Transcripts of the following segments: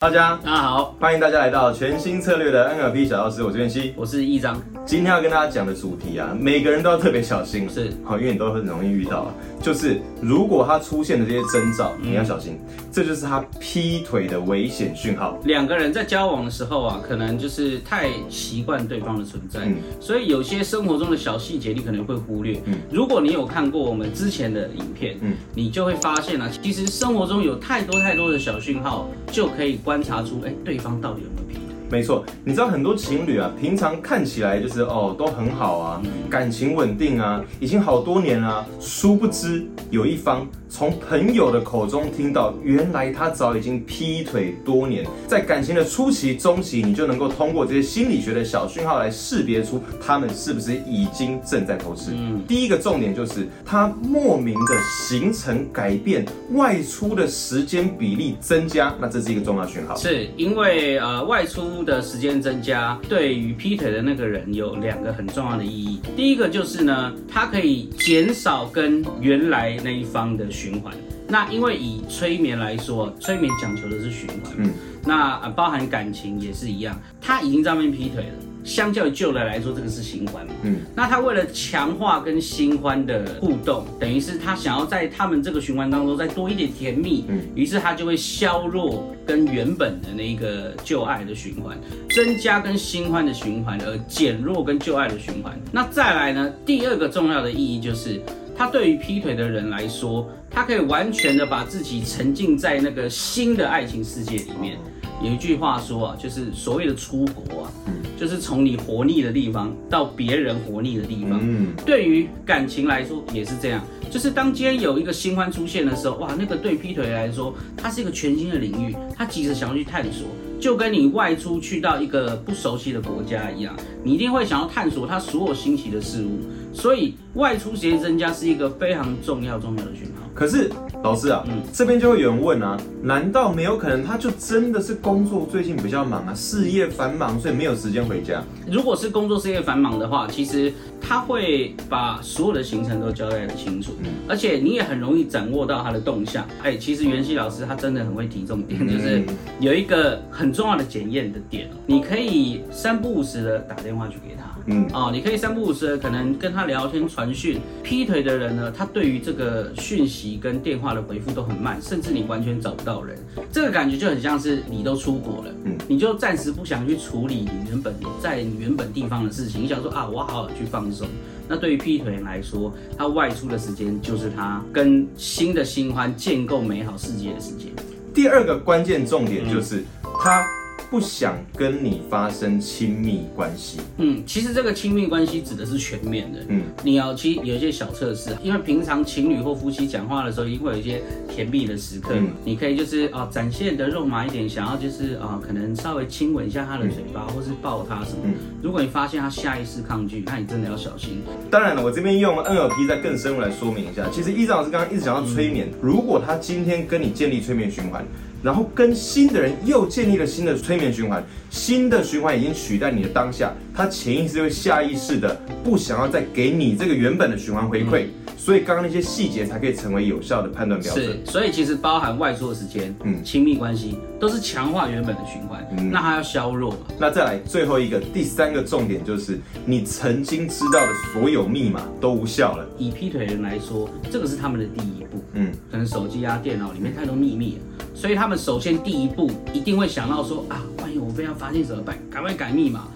大家大家好，欢迎大家来到全新策略的 NLP 小教室，我是袁熙。我是一章，今天要跟大家讲的主题啊，每个人都要特别小心，是。好，因为你都很容易遇到啊。就是如果他出现的这些征兆，你要小心，这就是他劈腿的危险讯号。两个人在交往的时候啊，可能就是太习惯对方的存在，嗯。所以有些生活中的小细节你可能会忽略。嗯。如果你有看过我们之前的影片，嗯。你就会发现啊，其实生活中有太多太多的小讯号，就可以观察出，哎，对方到底有没有劈腿。没错，你知道很多情侣啊，平常看起来就是哦都很好啊，感情稳定啊，已经好多年了啊、殊不知有一方从朋友的口中听到，原来他早已经劈腿多年。在感情的初期、中期，你就能够通过这些心理学的小讯号来识别出他们是不是已经正在偷吃。嗯第一个重点就是他莫名的行程改变，外出的时间比例增加，那这是一个重要讯号。是因为呃外出的时间增加，对于劈腿的那个人有两个很重要的意义。第一个就是呢，他可以减少跟原来那一方的循环。那因为以催眠来说，催眠讲求的是循环，嗯，那呃包含感情也是一样，他已经在外面劈腿了。相较于旧的来说，这个是新欢嘛？嗯，那他为了强化跟新欢的互动，等于是他想要在他们这个循环当中再多一点甜蜜，嗯于是他就会削弱跟原本的那个旧爱的循环，增加跟新欢的循环，而减弱跟旧爱的循环。那再来呢，第二个重要的意义就是。他对于劈腿的人来说，他可以完全的把自己沉浸在那个新的爱情世界里面。有一句话说啊，就是所谓的出国啊，就是从你活腻的地方到别人活腻的地方。嗯。对于感情来说也是这样，就是当今天有一个新欢出现的时候，哇，那个对劈腿来说，它是一个全新的领域，他急着想要去探索，就跟你外出去到一个不熟悉的国家一样，你一定会想要探索它所有新奇的事物，所以外出时间增加是一个非常重要重要的讯号。可是老师啊，嗯这边就会有人问啊，难道没有可能他就真的是工作最近比较忙啊，事业繁忙，所以没有时间回家？如果是工作事业繁忙的话，其实他会把所有的行程都交代的清楚，嗯而且你也很容易掌握到他的动向。哎，其实袁熙老师他真的很会提重点，就是嗯有一个很重要的检验的点哦，你可以三不五时的打电话去给他。嗯，哦，你可以三不五时的可能跟他聊天传讯。劈腿的人呢，他对于这个讯息跟电话的回复都很慢，甚至你完全找不到人。这个感觉就很像是你都出国了，嗯你就暂时不想去处理你原本在你原本地方的事情，你想说啊，我好好去放松。那对于劈腿人来说，他外出的时间就是他跟新的新欢建构美好世界的时间。第二个关键重点就是、他不想跟你发生亲密关系。嗯，其实这个亲密关系指的是全面的。嗯，你要其实有一些小测试，因为平常情侣或夫妻讲话的时候，一定会有一些甜蜜的时刻，嗯你可以就是啊、展现的肉麻一点，想要就是啊、可能稍微亲吻一下他的嘴巴，或是抱他什么。嗯如果你发现他下意识抗拒，那你真的要小心。当然了，我这边用 NLP 再更深入来说明一下。其实一章老师刚刚一直讲到催眠，如果他今天跟你建立催眠循环，然后跟新的人又建立了新的催眠循环，新的循环已经取代你的当下，他潜意识就会下意识的不想要再给你这个原本的循环回馈，所以刚刚那些细节才可以成为有效的判断标准。是，所以其实包含外出的时间，嗯嗯，亲密关系都是强化原本的循环，嗯那它要削弱嘛。那再来最后一个第三个重点就是，你曾经知道的所有密码都无效了。以劈腿人来说，这个是他们的第一步。嗯，可能手机啊、电脑里面太多秘密了，所以他们首先第一步一定会想到说啊，万一我被他发现怎么办？赶快改密码。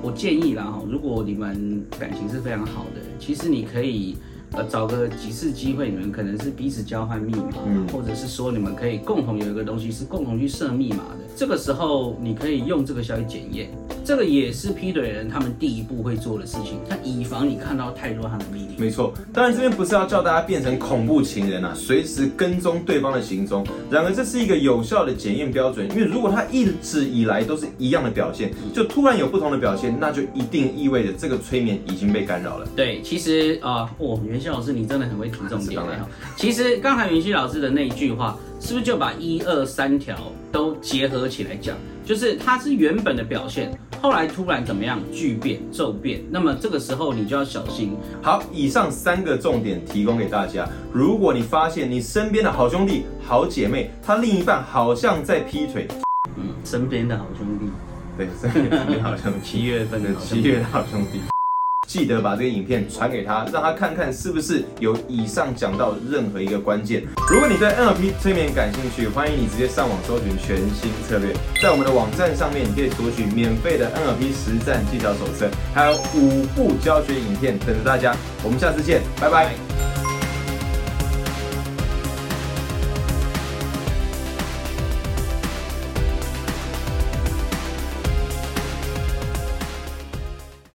我建议啦哈，如果你们感情是非常好的，其实你可以呃找个几次机会，你们可能是彼此交换密码，嗯或者是说你们可以共同有一个东西是共同去设密码的。这个时候你可以用这个消息检验，这个也是劈腿人他们第一步会做的事情，他以防你看到太多他的秘密。没错，当然这边不是要叫大家变成恐怖情人啊，随时跟踪对方的行踪。然而这是一个有效的检验标准，因为如果他一直以来都是一样的表现，就突然有不同的表现，那就一定意味着这个催眠已经被干扰了。对，其实啊，哦，袁熙老师你真的很会提重点当然哈。其实刚才袁熙老师的那一句话，是不是就把一二三条都结合起来讲？就是它是原本的表现，后来突然怎么样巨变骤变，那么这个时候你就要小心。好，以上三个重点提供给大家。如果你发现你身边的好兄弟、好姐妹，他另一半好像在劈腿，嗯身边的好兄弟，对，身边 好兄弟，七月份的好兄弟七月的好兄弟。记得把这个影片传给他，让他看看是不是有以上讲到任何一个关键。如果你对 NLP 催眠感兴趣，欢迎你直接上网搜寻全新策略，在我们的网站上面，你可以索取免费的 NLP 实战技巧手册，还有五部教学影片等着大家。我们下次见，拜拜。